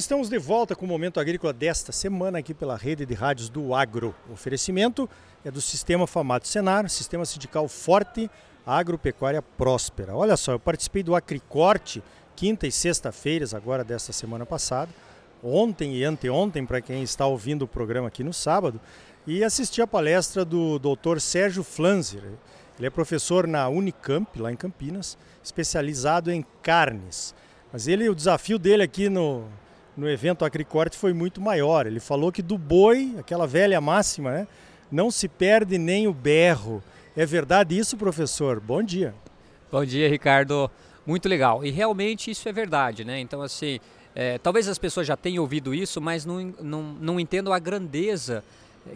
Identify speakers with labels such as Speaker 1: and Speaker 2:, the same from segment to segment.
Speaker 1: estamos de volta com o Momento Agrícola desta semana aqui pela rede de rádios do Agro. O oferecimento é do Sistema Famato Senar, Sistema Sindical Forte, Agropecuária Próspera. Olha só, eu participei do Acricorte quinta e sexta-feiras agora desta semana passada, ontem e anteontem para quem está ouvindo o programa aqui no sábado, e assisti a palestra do Dr. Sérgio Flanzer. Ele é professor na Unicamp, lá em Campinas, especializado em carnes. Mas ele, o desafio dele aqui no, no evento Acricorte foi muito maior. Ele falou que do boi, aquela velha máxima, né, não se perde nem o berro. É verdade isso, professor? Bom dia.
Speaker 2: Bom dia, Ricardo. Muito legal. E realmente isso é verdade, né? Então, assim, é, talvez as pessoas já tenham ouvido isso, mas não, não, não entendam a grandeza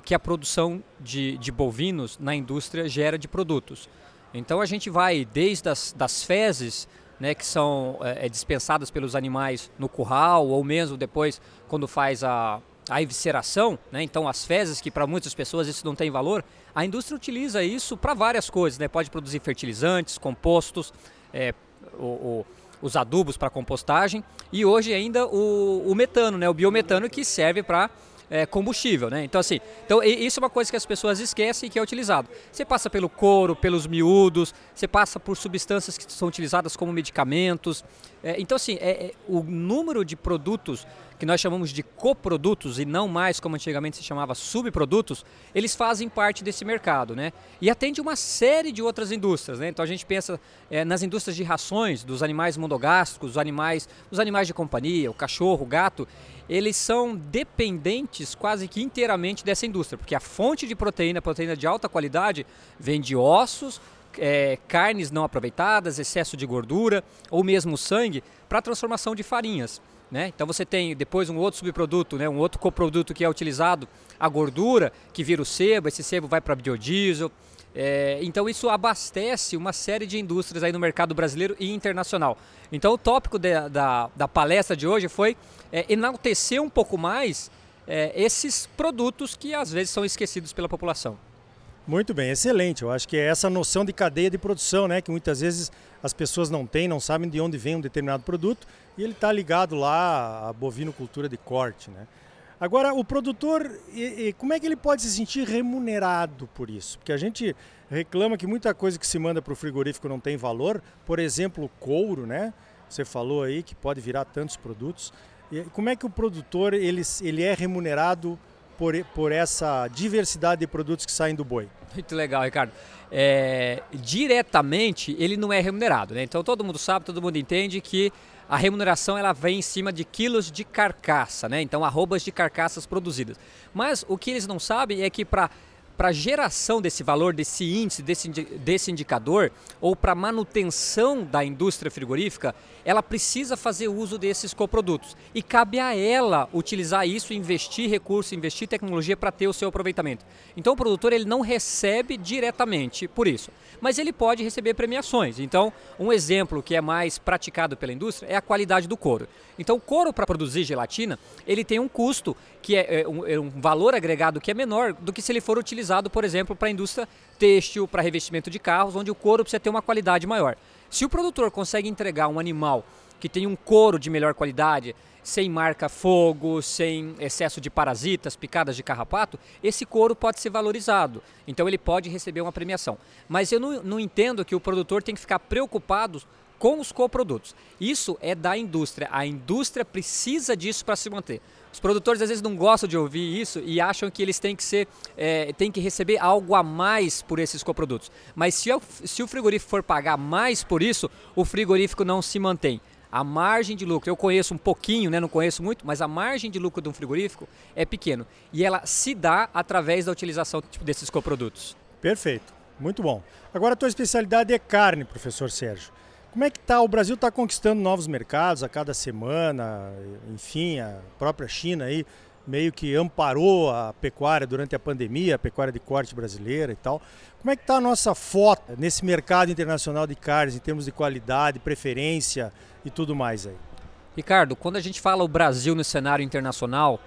Speaker 2: que a produção de, de bovinos na indústria gera de produtos. Então a gente vai desde as das fezes, né, que são é, dispensadas pelos animais no curral, ou mesmo depois quando faz a, a evisceração, né, então as fezes, que para muitas pessoas isso não tem valor, a indústria utiliza isso para várias coisas, né, pode produzir fertilizantes, compostos, é, o, o os adubos para compostagem e hoje ainda o, o metano, né, o biometano que serve para é, combustível, né? Então assim, então isso é uma coisa que as pessoas esquecem que é utilizado. Você passa pelo couro, pelos miúdos, você passa por substâncias que são utilizadas como medicamentos. É, então assim, é, é, o número de produtos que nós chamamos de coprodutos e não mais como antigamente se chamava subprodutos, eles fazem parte desse mercado, né? E atende uma série de outras indústrias, né? Então a gente pensa é, nas indústrias de rações dos animais monogástricos, os animais, os animais de companhia, o cachorro, o gato, eles são dependentes quase que inteiramente dessa indústria, porque a fonte de proteína, proteína de alta qualidade, vem de ossos, é, carnes não aproveitadas, excesso de gordura ou mesmo sangue para transformação de farinhas. Né? Então você tem depois um outro subproduto, né? um outro coproduto que é utilizado, a gordura, que vira o sebo, esse sebo vai para biodiesel. É, então isso abastece uma série de indústrias aí no mercado brasileiro e internacional. Então o tópico de, da, da palestra de hoje foi é, enaltecer um pouco mais é, esses produtos que às vezes são esquecidos pela população.
Speaker 1: Muito bem, excelente. Eu acho que é essa noção de cadeia de produção, né, que muitas vezes as pessoas não têm, não sabem de onde vem um determinado produto e ele está ligado lá à bovinocultura de corte, né? Agora, o produtor, e, e, como é que ele pode se sentir remunerado por isso? Porque a gente reclama que muita coisa que se manda para o frigorífico não tem valor, por exemplo, couro, né? Você falou aí que pode virar tantos produtos. E como é que o produtor ele, ele é remunerado por, por essa diversidade de produtos que saem do boi?
Speaker 2: Muito legal, Ricardo. É, diretamente ele não é remunerado, né? Então todo mundo sabe, todo mundo entende que a remuneração ela vem em cima de quilos de carcaça, né? Então arrobas de carcaças produzidas. Mas o que eles não sabem é que para para geração desse valor, desse índice, desse, desse indicador, ou para manutenção da indústria frigorífica, ela precisa fazer uso desses coprodutos. E cabe a ela utilizar isso, investir recurso, investir tecnologia para ter o seu aproveitamento. Então o produtor ele não recebe diretamente por isso, mas ele pode receber premiações. Então, um exemplo que é mais praticado pela indústria é a qualidade do couro. Então, o couro para produzir gelatina, ele tem um custo que é, é um, é um valor agregado que é menor do que se ele for utilizado por exemplo, para a indústria têxtil, para revestimento de carros, onde o couro precisa ter uma qualidade maior. Se o produtor consegue entregar um animal que tem um couro de melhor qualidade, sem marca fogo, sem excesso de parasitas, picadas de carrapato, esse couro pode ser valorizado. Então ele pode receber uma premiação. Mas eu não, não entendo que o produtor tem que ficar preocupado com os coprodutos. Isso é da indústria. A indústria precisa disso para se manter. Os produtores às vezes não gostam de ouvir isso e acham que eles têm que ser, é, têm que receber algo a mais por esses coprodutos. Mas se, se o frigorífico for pagar mais por isso, o frigorífico não se mantém. A margem de lucro, eu conheço um pouquinho, né, não conheço muito, mas a margem de lucro de um frigorífico é pequeno. E ela se dá através da utilização tipo, desses coprodutos.
Speaker 1: Perfeito, muito bom. Agora a tua especialidade é carne, professor Sérgio. Como é que tá? O Brasil está conquistando novos mercados a cada semana, enfim, a própria China aí meio que amparou a pecuária durante a pandemia, a pecuária de corte brasileira e tal. Como é que está a nossa foto nesse mercado internacional de carnes em termos de qualidade, preferência e tudo mais aí?
Speaker 2: Ricardo, quando a gente fala o Brasil no cenário internacional,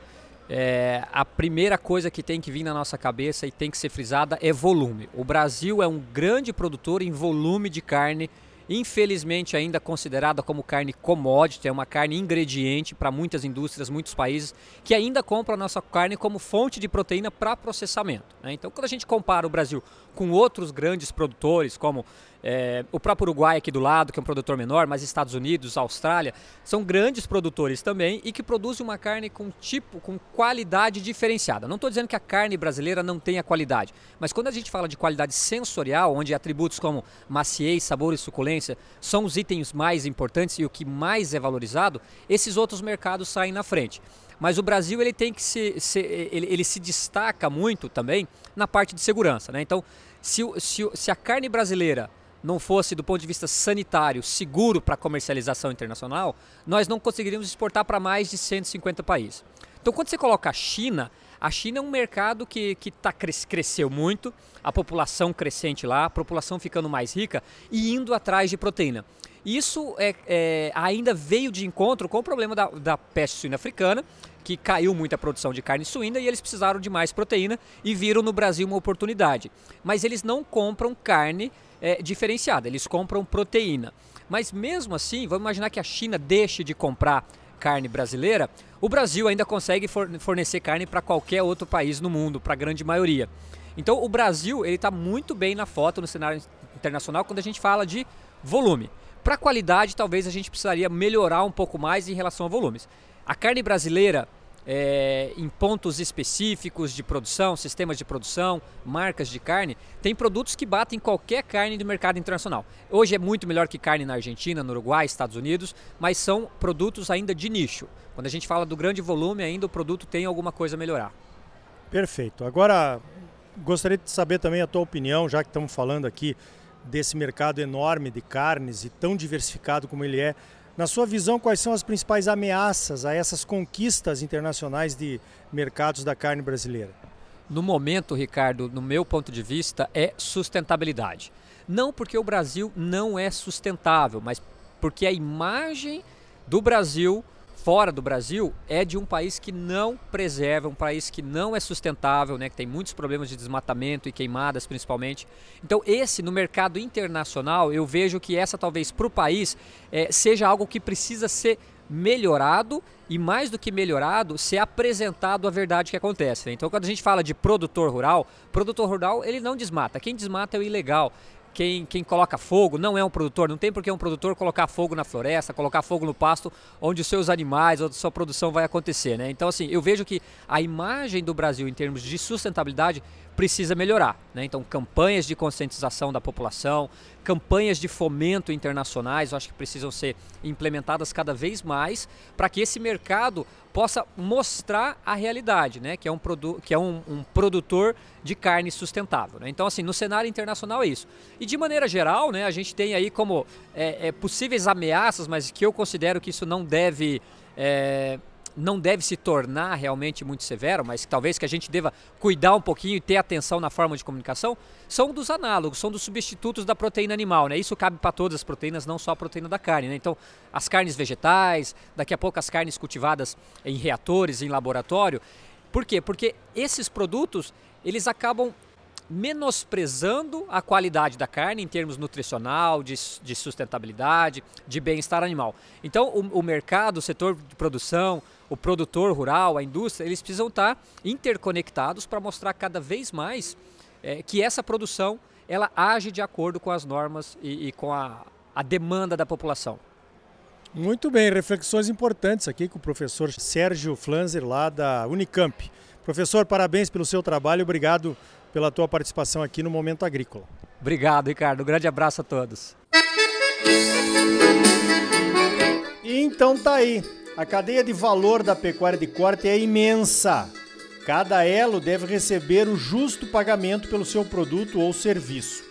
Speaker 2: é, a primeira coisa que tem que vir na nossa cabeça e tem que ser frisada é volume. O Brasil é um grande produtor em volume de carne infelizmente ainda considerada como carne commodity, é uma carne ingrediente para muitas indústrias, muitos países que ainda compram a nossa carne como fonte de proteína para processamento. Né? Então, quando a gente compara o Brasil com outros grandes produtores, como é, o próprio Uruguai aqui do lado, que é um produtor menor, mas Estados Unidos, Austrália, são grandes produtores também e que produzem uma carne com tipo, com qualidade diferenciada. Não estou dizendo que a carne brasileira não tenha qualidade, mas quando a gente fala de qualidade sensorial, onde atributos como maciez, sabor e suculência são os itens mais importantes e o que mais é valorizado, esses outros mercados saem na frente. Mas o Brasil ele tem que se, se ele, ele, se destaca muito também na parte de segurança. Né? Então, se, se, se a carne brasileira não fosse, do ponto de vista sanitário, seguro para comercialização internacional, nós não conseguiríamos exportar para mais de 150 países. Então, quando você coloca a China, a China é um mercado que, que tá, cresceu muito, a população crescente lá, a população ficando mais rica e indo atrás de proteína. Isso é, é, ainda veio de encontro com o problema da, da peste suína africana, que caiu muito a produção de carne suína e eles precisaram de mais proteína e viram no Brasil uma oportunidade. Mas eles não compram carne é, diferenciada, eles compram proteína. Mas mesmo assim, vamos imaginar que a China deixe de comprar carne brasileira, o Brasil ainda consegue fornecer carne para qualquer outro país no mundo, para a grande maioria. Então o Brasil ele está muito bem na foto no cenário internacional quando a gente fala de volume. Para qualidade, talvez a gente precisaria melhorar um pouco mais em relação a volumes. A carne brasileira é, em pontos específicos de produção, sistemas de produção, marcas de carne, tem produtos que batem qualquer carne do mercado internacional. Hoje é muito melhor que carne na Argentina, no Uruguai, Estados Unidos, mas são produtos ainda de nicho. Quando a gente fala do grande volume, ainda o produto tem alguma coisa a melhorar.
Speaker 1: Perfeito. Agora, gostaria de saber também a tua opinião, já que estamos falando aqui desse mercado enorme de carnes e tão diversificado como ele é. Na sua visão, quais são as principais ameaças a essas conquistas internacionais de mercados da carne brasileira?
Speaker 2: No momento, Ricardo, no meu ponto de vista, é sustentabilidade. Não porque o Brasil não é sustentável, mas porque a imagem do Brasil fora do Brasil é de um país que não preserva, um país que não é sustentável, né, que tem muitos problemas de desmatamento e queimadas principalmente. Então esse no mercado internacional eu vejo que essa talvez para o país é, seja algo que precisa ser melhorado e mais do que melhorado, ser apresentado a verdade que acontece. Né? Então, quando a gente fala de produtor rural, produtor rural ele não desmata. Quem desmata é o ilegal quem, quem coloca fogo não é um produtor, não tem por que um produtor colocar fogo na floresta, colocar fogo no pasto onde os seus animais ou sua produção vai acontecer. Né? Então, assim, eu vejo que a imagem do Brasil em termos de sustentabilidade precisa melhorar. Né? Então, campanhas de conscientização da população, campanhas de fomento internacionais, eu acho que precisam ser implementadas cada vez mais para que esse mercado possa mostrar a realidade, né? que é um, produ que é um, um produtor de carne sustentável. Né? Então, assim, no cenário internacional é isso. E de maneira geral, né, a gente tem aí como é, é, possíveis ameaças, mas que eu considero que isso não deve. É, não deve se tornar realmente muito severo, mas talvez que a gente deva cuidar um pouquinho e ter atenção na forma de comunicação, são dos análogos, são dos substitutos da proteína animal. Né? Isso cabe para todas as proteínas, não só a proteína da carne. Né? Então, as carnes vegetais, daqui a pouco as carnes cultivadas em reatores, em laboratório. Por quê? Porque esses produtos, eles acabam menosprezando a qualidade da carne em termos nutricional, de, de sustentabilidade, de bem-estar animal. Então, o, o, mercado, o setor de produção, o produtor rural, a indústria, eles precisam estar interconectados para mostrar cada vez mais é, que essa produção ela age de acordo com as normas e, e com a, a demanda da população.
Speaker 1: Muito bem, reflexões importantes aqui com o professor Sérgio Flanzer, lá da Unicamp. Professor, parabéns pelo seu trabalho, obrigado pela tua participação aqui no Momento Agrícola.
Speaker 2: Obrigado, Ricardo. Um grande abraço a todos.
Speaker 1: E então tá aí. A cadeia de valor da pecuária de corte é imensa. Cada elo deve receber o justo pagamento pelo seu produto ou serviço.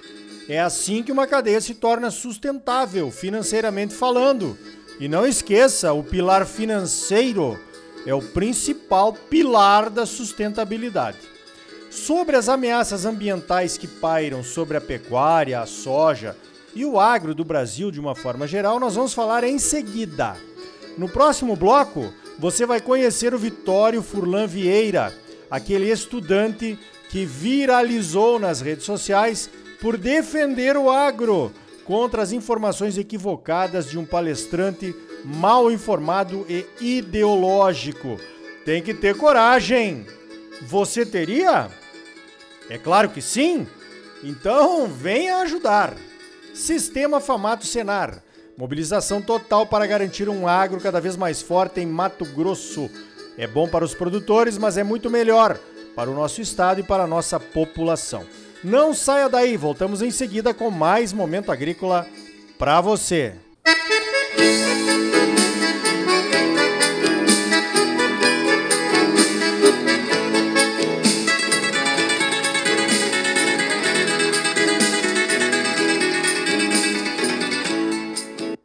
Speaker 1: É assim que uma cadeia se torna sustentável, financeiramente falando. E não esqueça, o pilar financeiro é o principal pilar da sustentabilidade. Sobre as ameaças ambientais que pairam sobre a pecuária, a soja e o agro do Brasil de uma forma geral, nós vamos falar em seguida. No próximo bloco, você vai conhecer o Vitório Furlan Vieira, aquele estudante que viralizou nas redes sociais por defender o agro, contra as informações equivocadas de um palestrante mal informado e ideológico. Tem que ter coragem. Você teria? É claro que sim. Então, venha ajudar. Sistema Famato Senar. Mobilização total para garantir um agro cada vez mais forte em Mato Grosso. É bom para os produtores, mas é muito melhor para o nosso estado e para a nossa população. Não saia daí, voltamos em seguida com mais momento agrícola para você. Música